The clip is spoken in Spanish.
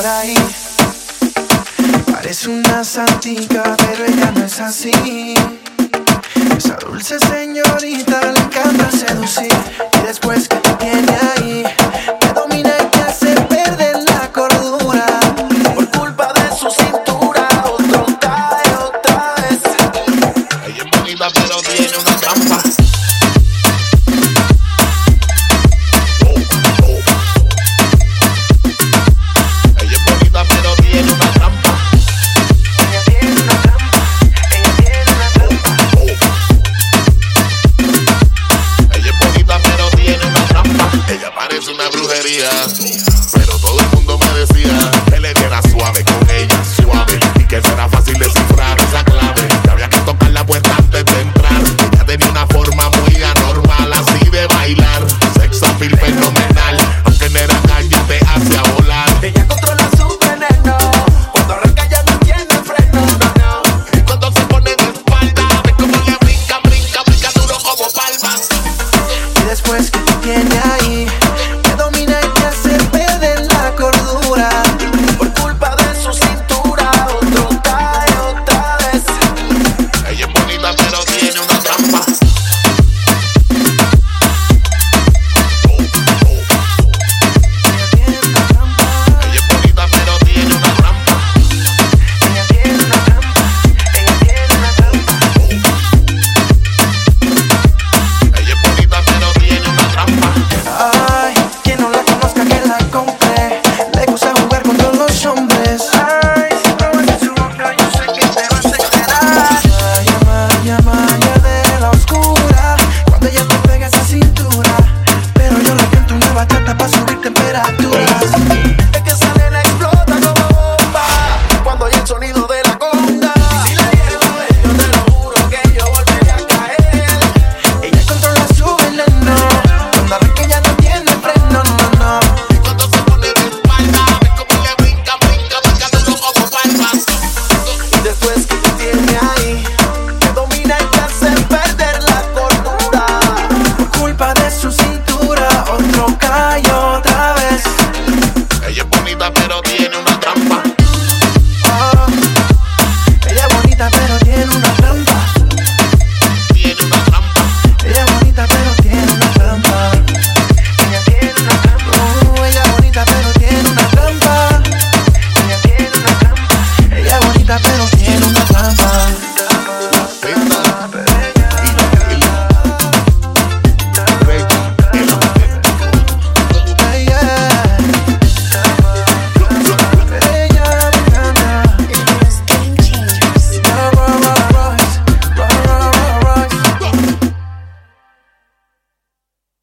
por ahí. Parece una santica, pero ella no es así. Esa dulce señorita le encanta seducir. Y después que te tiene ahí, te domina y te hace perder la cordura. Por culpa de su cintura, otra vez, otra vez. Ella es bonita, pero tiene una trampa. porquería.